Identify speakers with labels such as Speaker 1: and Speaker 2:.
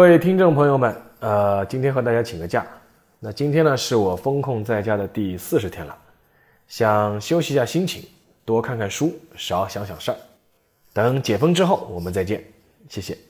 Speaker 1: 各位听众朋友们呃今天和大家请个假那今天呢是我封控在家的第四十天了想休息一下心情多看看书少想想事儿等解封之后我们再见谢谢。